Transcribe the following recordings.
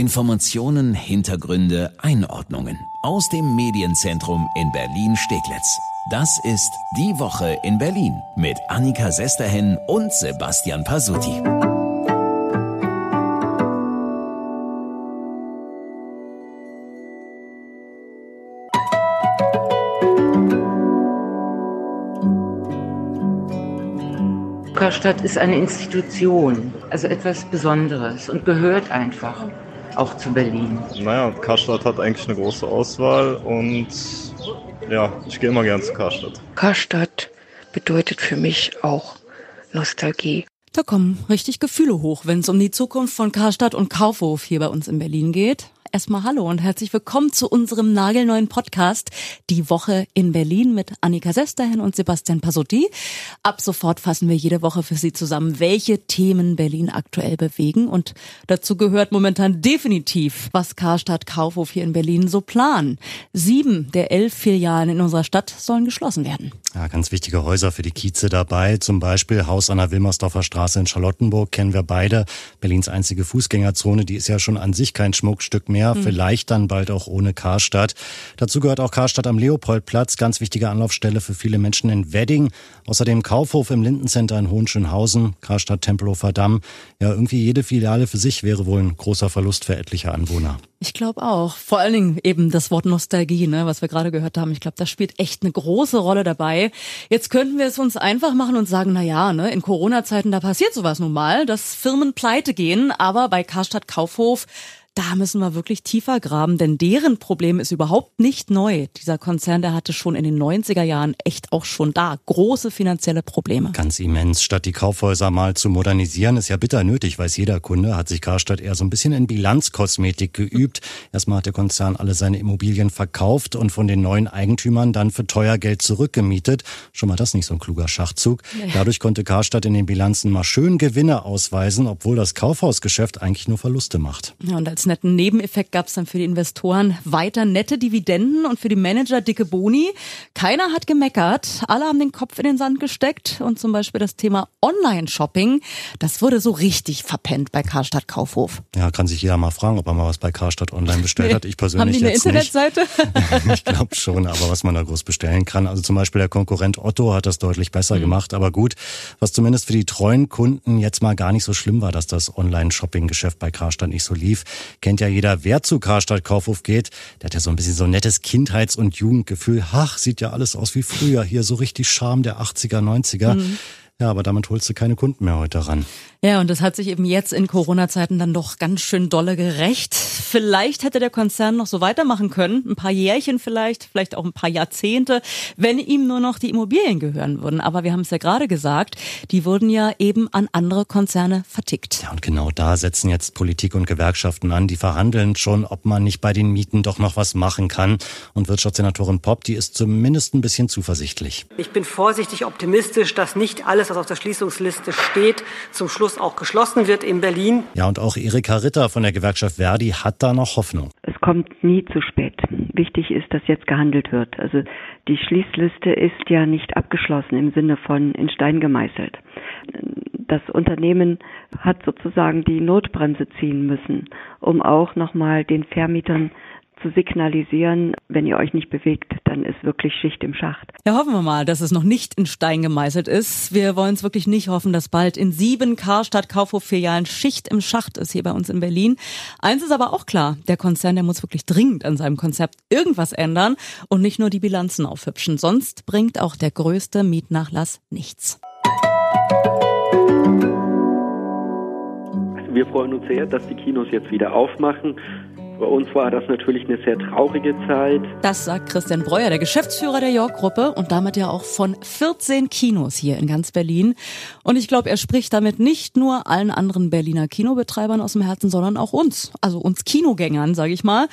Informationen, Hintergründe, Einordnungen aus dem Medienzentrum in Berlin-Steglitz. Das ist Die Woche in Berlin mit Annika Sesterhen und Sebastian Pasuti. Karstadt ist eine Institution, also etwas Besonderes und gehört einfach auch zu Berlin. Naja, Karstadt hat eigentlich eine große Auswahl und ja, ich gehe immer gern zu Karstadt. Karstadt bedeutet für mich auch Nostalgie. Da kommen richtig Gefühle hoch, wenn es um die Zukunft von Karstadt und Kaufhof hier bei uns in Berlin geht. Erstmal hallo und herzlich willkommen zu unserem nagelneuen Podcast Die Woche in Berlin mit Annika Sesterhen und Sebastian Pasotti. Ab sofort fassen wir jede Woche für Sie zusammen, welche Themen Berlin aktuell bewegen und dazu gehört momentan definitiv, was Karstadt Kaufhof hier in Berlin so planen. Sieben der elf Filialen in unserer Stadt sollen geschlossen werden. Ja, ganz wichtige Häuser für die Kieze dabei. Zum Beispiel Haus an der Wilmersdorfer Straße in Charlottenburg kennen wir beide. Berlins einzige Fußgängerzone, die ist ja schon an sich kein Schmuckstück mehr. Mhm. Vielleicht dann bald auch ohne Karstadt. Dazu gehört auch Karstadt am Leopoldplatz, ganz wichtige Anlaufstelle für viele Menschen in Wedding. Außerdem Kaufhof im Lindencenter in Hohenschönhausen, Karstadt Tempelhofer Damm. Ja, irgendwie jede Filiale für sich wäre wohl ein großer Verlust für etliche Anwohner. Ich glaube auch. Vor allen Dingen eben das Wort Nostalgie, ne, was wir gerade gehört haben. Ich glaube, das spielt echt eine große Rolle dabei. Jetzt könnten wir es uns einfach machen und sagen, na ja, ne, in Corona-Zeiten, da passiert sowas nun mal, dass Firmen pleite gehen. Aber bei Karstadt Kaufhof da müssen wir wirklich tiefer graben, denn deren Problem ist überhaupt nicht neu. Dieser Konzern, der hatte schon in den 90er Jahren echt auch schon da große finanzielle Probleme. Ganz immens. Statt die Kaufhäuser mal zu modernisieren, ist ja bitter nötig, weiß jeder Kunde, hat sich Karstadt eher so ein bisschen in Bilanzkosmetik geübt. Erstmal hat der Konzern alle seine Immobilien verkauft und von den neuen Eigentümern dann für teuer Geld zurückgemietet. Schon mal das nicht so ein kluger Schachzug. Dadurch konnte Karstadt in den Bilanzen mal schön Gewinne ausweisen, obwohl das Kaufhausgeschäft eigentlich nur Verluste macht. Ja, und als netten Nebeneffekt gab es dann für die Investoren weiter nette Dividenden und für die Manager dicke Boni. Keiner hat gemeckert, alle haben den Kopf in den Sand gesteckt und zum Beispiel das Thema Online-Shopping, das wurde so richtig verpennt bei Karstadt Kaufhof. Ja, kann sich jeder mal fragen, ob er mal was bei Karstadt online bestellt hat. Ich persönlich haben die eine jetzt Internetseite? Nicht. ich glaube schon, aber was man da groß bestellen kann. Also zum Beispiel der Konkurrent Otto hat das deutlich besser mhm. gemacht. Aber gut, was zumindest für die treuen Kunden jetzt mal gar nicht so schlimm war, dass das Online-Shopping-Geschäft bei Karstadt nicht so lief kennt ja jeder, wer zu Karstadt Kaufhof geht. Der hat ja so ein bisschen so ein nettes Kindheits- und Jugendgefühl. Ach, sieht ja alles aus wie früher. Hier so richtig Charme der 80er, 90er. Mhm. Ja, aber damit holst du keine Kunden mehr heute ran. Ja, und das hat sich eben jetzt in Corona-Zeiten dann doch ganz schön dolle gerecht. Vielleicht hätte der Konzern noch so weitermachen können, ein paar Jährchen vielleicht, vielleicht auch ein paar Jahrzehnte, wenn ihm nur noch die Immobilien gehören würden. Aber wir haben es ja gerade gesagt, die wurden ja eben an andere Konzerne vertickt. Ja, und genau da setzen jetzt Politik und Gewerkschaften an. Die verhandeln schon, ob man nicht bei den Mieten doch noch was machen kann. Und Wirtschaftssenatorin Popp, die ist zumindest ein bisschen zuversichtlich. Ich bin vorsichtig optimistisch, dass nicht alles was auf der Schließungsliste steht, zum Schluss auch geschlossen wird in Berlin. Ja, und auch Erika Ritter von der Gewerkschaft Verdi hat da noch Hoffnung. Es kommt nie zu spät. Wichtig ist, dass jetzt gehandelt wird. Also die Schließliste ist ja nicht abgeschlossen im Sinne von in Stein gemeißelt. Das Unternehmen hat sozusagen die Notbremse ziehen müssen, um auch nochmal den Vermietern zu signalisieren, wenn ihr euch nicht bewegt, dann ist wirklich Schicht im Schacht. Ja, hoffen wir mal, dass es noch nicht in Stein gemeißelt ist. Wir wollen es wirklich nicht hoffen, dass bald in sieben Karstadt Kaufhof Filialen Schicht im Schacht ist hier bei uns in Berlin. Eins ist aber auch klar, der Konzern, der muss wirklich dringend an seinem Konzept irgendwas ändern und nicht nur die Bilanzen aufhübschen. Sonst bringt auch der größte Mietnachlass nichts. Wir freuen uns sehr, dass die Kinos jetzt wieder aufmachen. Bei uns war das natürlich eine sehr traurige Zeit. Das sagt Christian Breuer, der Geschäftsführer der York-Gruppe und damit ja auch von 14 Kinos hier in ganz Berlin. Und ich glaube, er spricht damit nicht nur allen anderen Berliner Kinobetreibern aus dem Herzen, sondern auch uns, also uns Kinogängern, sage ich mal.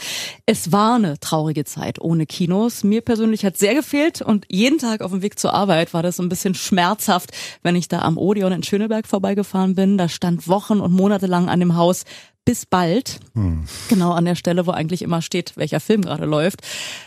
Es war eine traurige Zeit ohne Kinos. Mir persönlich hat sehr gefehlt und jeden Tag auf dem Weg zur Arbeit war das ein bisschen schmerzhaft, wenn ich da am Odeon in Schöneberg vorbeigefahren bin. Da stand Wochen und Monate lang an dem Haus bis bald. Hm. Genau an der Stelle, wo eigentlich immer steht, welcher Film gerade läuft.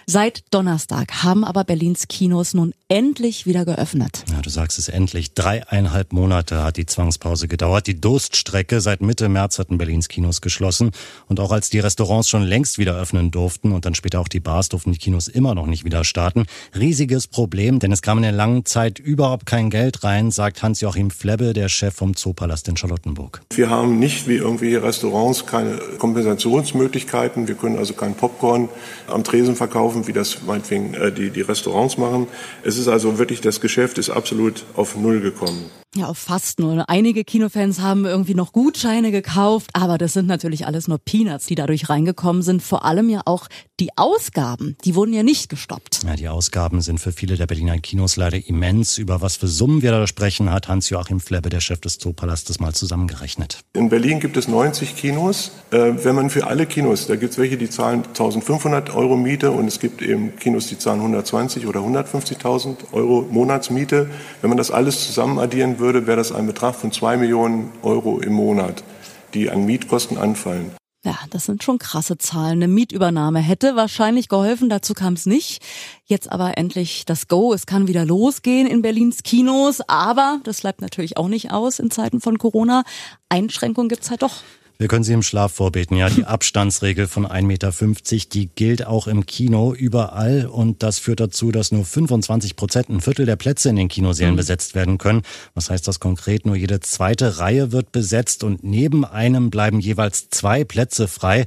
Seit Donnerstag haben aber Berlins Kinos nun endlich wieder geöffnet. Ja, du sagst es endlich. Dreieinhalb Monate hat die Zwangspause gedauert. Die Durststrecke. Seit Mitte März hatten Berlins Kinos geschlossen. Und auch als die Restaurants schon längst wieder öffnen durften und dann später auch die Bars durften die Kinos immer noch nicht wieder starten. Riesiges Problem, denn es kam in der langen Zeit überhaupt kein Geld rein, sagt Hans-Joachim Flebbe, der Chef vom Zoopalast in Charlottenburg. Wir haben nicht wie irgendwelche Restaurants keine Kompensationsmöglichkeiten. Wir können also kein Popcorn am Tresen verkaufen, wie das meinetwegen äh, die, die Restaurants machen. Es ist also wirklich, das Geschäft ist absolut auf Null gekommen. Ja, auf fast nur. Einige Kinofans haben irgendwie noch Gutscheine gekauft, aber das sind natürlich alles nur Peanuts, die dadurch reingekommen sind. Vor allem ja auch die Ausgaben, die wurden ja nicht gestoppt. Ja, die Ausgaben sind für viele der Berliner Kinos leider immens. Über was für Summen wir da sprechen, hat Hans-Joachim Flebbe, der Chef des Zoopalastes, mal zusammengerechnet. In Berlin gibt es 90 Kinos. Äh, wenn man für alle Kinos, da gibt es welche, die zahlen 1500 Euro Miete und es gibt eben Kinos, die zahlen 120 oder 150.000 Euro Monatsmiete. Wenn man das alles zusammen addieren würde, wäre das ein Betrag von zwei Millionen Euro im Monat, die an Mietkosten anfallen. Ja, das sind schon krasse Zahlen. Eine Mietübernahme hätte wahrscheinlich geholfen, dazu kam es nicht. Jetzt aber endlich das Go. Es kann wieder losgehen in Berlins Kinos, aber das bleibt natürlich auch nicht aus in Zeiten von Corona. Einschränkungen gibt's halt doch. Wir können sie im Schlaf vorbeten. Ja, die Abstandsregel von 1,50 Meter, die gilt auch im Kino überall. Und das führt dazu, dass nur 25 Prozent, ein Viertel der Plätze in den Kinosälen mhm. besetzt werden können. Was heißt das konkret? Nur jede zweite Reihe wird besetzt und neben einem bleiben jeweils zwei Plätze frei.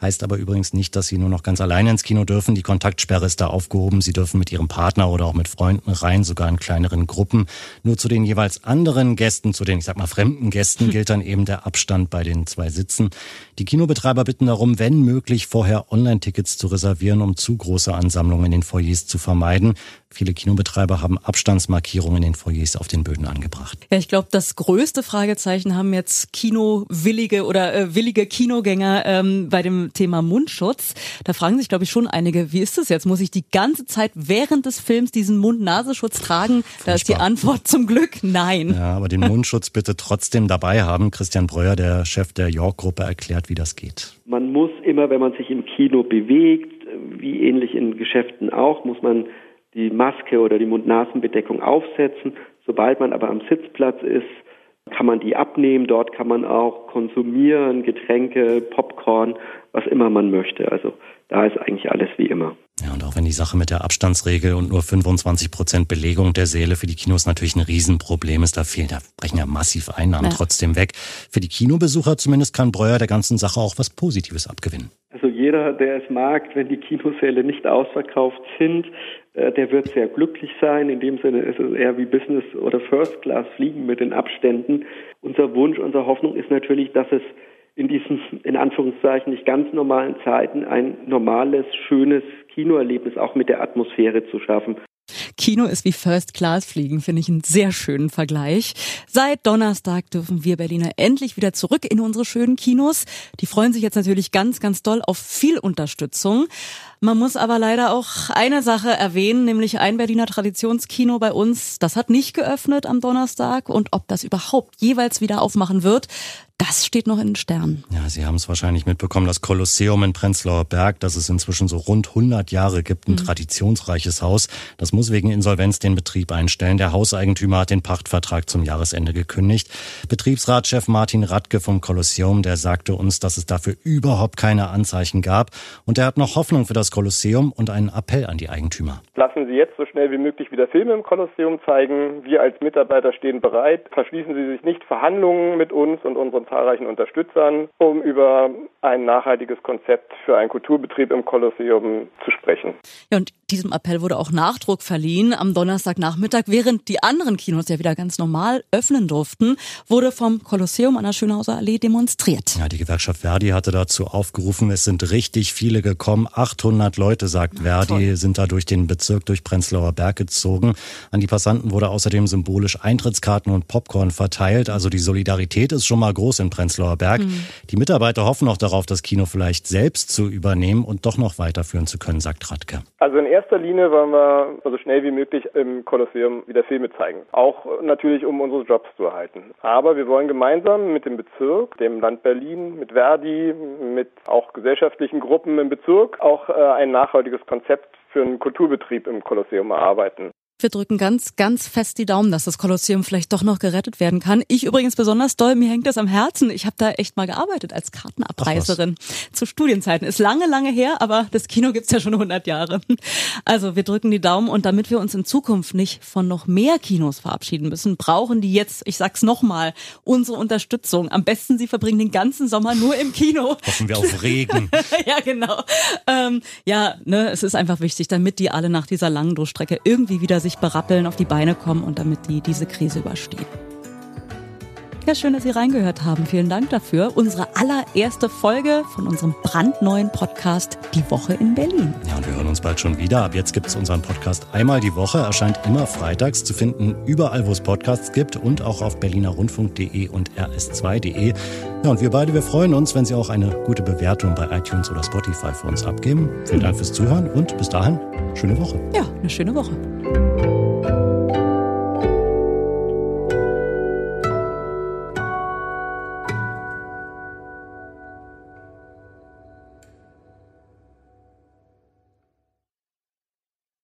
Heißt aber übrigens nicht, dass Sie nur noch ganz alleine ins Kino dürfen. Die Kontaktsperre ist da aufgehoben. Sie dürfen mit Ihrem Partner oder auch mit Freunden rein, sogar in kleineren Gruppen. Nur zu den jeweils anderen Gästen, zu den, ich sag mal, fremden Gästen gilt dann eben der Abstand bei den zwei Sitzen. Die Kinobetreiber bitten darum, wenn möglich, vorher Online-Tickets zu reservieren, um zu große Ansammlungen in den Foyers zu vermeiden. Viele Kinobetreiber haben Abstandsmarkierungen in den Foyers auf den Böden angebracht. Ja, ich glaube, das größte Fragezeichen haben jetzt Kinowillige oder äh, willige Kinogänger ähm, bei dem Thema Mundschutz. Da fragen sich, glaube ich, schon einige, wie ist das jetzt? Muss ich die ganze Zeit während des Films diesen Mund-Nasenschutz tragen? Da ist die Antwort zum Glück nein. Ja, aber den Mundschutz bitte trotzdem dabei haben. Christian Breuer, der Chef der York-Gruppe, erklärt, wie das geht. Man muss immer, wenn man sich im Kino bewegt, wie ähnlich in Geschäften auch, muss man die Maske oder die Mund-Nasen-Bedeckung aufsetzen. Sobald man aber am Sitzplatz ist, kann man die abnehmen. Dort kann man auch konsumieren, Getränke, Popcorn, was immer man möchte. Also da ist eigentlich alles wie immer. Ja, und auch wenn die Sache mit der Abstandsregel und nur 25 Prozent Belegung der Säle für die Kinos natürlich ein Riesenproblem ist, da fehlen, da brechen ja massiv Einnahmen ja. trotzdem weg. Für die Kinobesucher zumindest kann Breuer der ganzen Sache auch was Positives abgewinnen. Also jeder, der es mag, wenn die Kinosäle nicht ausverkauft sind, der wird sehr glücklich sein. In dem Sinne ist es eher wie Business oder First Class Fliegen mit den Abständen. Unser Wunsch, unsere Hoffnung ist natürlich, dass es in diesen, in Anführungszeichen, nicht ganz normalen Zeiten ein normales, schönes Kinoerlebnis auch mit der Atmosphäre zu schaffen. Kino ist wie First Class fliegen, finde ich einen sehr schönen Vergleich. Seit Donnerstag dürfen wir Berliner endlich wieder zurück in unsere schönen Kinos. Die freuen sich jetzt natürlich ganz, ganz doll auf viel Unterstützung. Man muss aber leider auch eine Sache erwähnen, nämlich ein Berliner Traditionskino bei uns, das hat nicht geöffnet am Donnerstag und ob das überhaupt jeweils wieder aufmachen wird, das steht noch in den Sternen. Ja, Sie haben es wahrscheinlich mitbekommen, das Kolosseum in Prenzlauer Berg, das es inzwischen so rund 100 Jahre gibt, ein mhm. traditionsreiches Haus. Das muss wegen Insolvenz den Betrieb einstellen. Der Hauseigentümer hat den Pachtvertrag zum Jahresende gekündigt. Betriebsratschef Martin Radke vom Kolosseum, der sagte uns, dass es dafür überhaupt keine Anzeichen gab. Und er hat noch Hoffnung für das Kolosseum und einen Appell an die Eigentümer. Lassen Sie jetzt so schnell wie möglich wieder Filme im Kolosseum zeigen. Wir als Mitarbeiter stehen bereit. Verschließen Sie sich nicht Verhandlungen mit uns und unseren zahlreichen Unterstützern, um über ein nachhaltiges Konzept für einen Kulturbetrieb im Kolosseum zu sprechen. Ja, und diesem Appell wurde auch Nachdruck verliehen. Am Donnerstagnachmittag, während die anderen Kinos ja wieder ganz normal öffnen durften, wurde vom Kolosseum an der Schönhauser Allee demonstriert. Ja, die Gewerkschaft Verdi hatte dazu aufgerufen, es sind richtig viele gekommen. 800 Leute, sagt Verdi, Toll. sind da durch den Bezirk, durch Prenzlauer Berg gezogen. An die Passanten wurde außerdem symbolisch Eintrittskarten und Popcorn verteilt. Also die Solidarität ist schon mal groß in Prenzlauer Berg. Mhm. Die Mitarbeiter hoffen noch darauf, das Kino vielleicht selbst zu übernehmen und doch noch weiterführen zu können, sagt Radke. Also in erster Linie wollen wir so schnell wie möglich im Kolosseum wieder Filme zeigen. Auch natürlich, um unsere Jobs zu erhalten. Aber wir wollen gemeinsam mit dem Bezirk, dem Land Berlin, mit Verdi, mit auch gesellschaftlichen Gruppen im Bezirk auch äh, ein nachhaltiges Konzept für einen Kulturbetrieb im Kolosseum erarbeiten. Wir drücken ganz, ganz fest die Daumen, dass das Kolosseum vielleicht doch noch gerettet werden kann. Ich übrigens besonders doll, mir hängt das am Herzen. Ich habe da echt mal gearbeitet als Kartenabreißerin zu Studienzeiten. Ist lange, lange her, aber das Kino gibt's ja schon 100 Jahre. Also wir drücken die Daumen und damit wir uns in Zukunft nicht von noch mehr Kinos verabschieden müssen, brauchen die jetzt, ich sag's nochmal, unsere Unterstützung. Am besten sie verbringen den ganzen Sommer nur im Kino. Hoffen wir auf Regen. ja, genau. Ähm, ja, ne, es ist einfach wichtig, damit die alle nach dieser langen Durchstrecke irgendwie wieder sich sich berappeln, auf die Beine kommen und damit die diese Krise überstehen. Ja, schön, dass Sie reingehört haben. Vielen Dank dafür. Unsere allererste Folge von unserem brandneuen Podcast Die Woche in Berlin. Ja, und wir hören uns bald schon wieder. Ab jetzt gibt es unseren Podcast einmal die Woche. Erscheint immer freitags zu finden, überall, wo es Podcasts gibt und auch auf berlinerrundfunk.de und rs2.de. Ja, und wir beide, wir freuen uns, wenn Sie auch eine gute Bewertung bei iTunes oder Spotify für uns abgeben. Vielen Dank fürs Zuhören und bis dahin, schöne Woche. Ja, eine schöne Woche.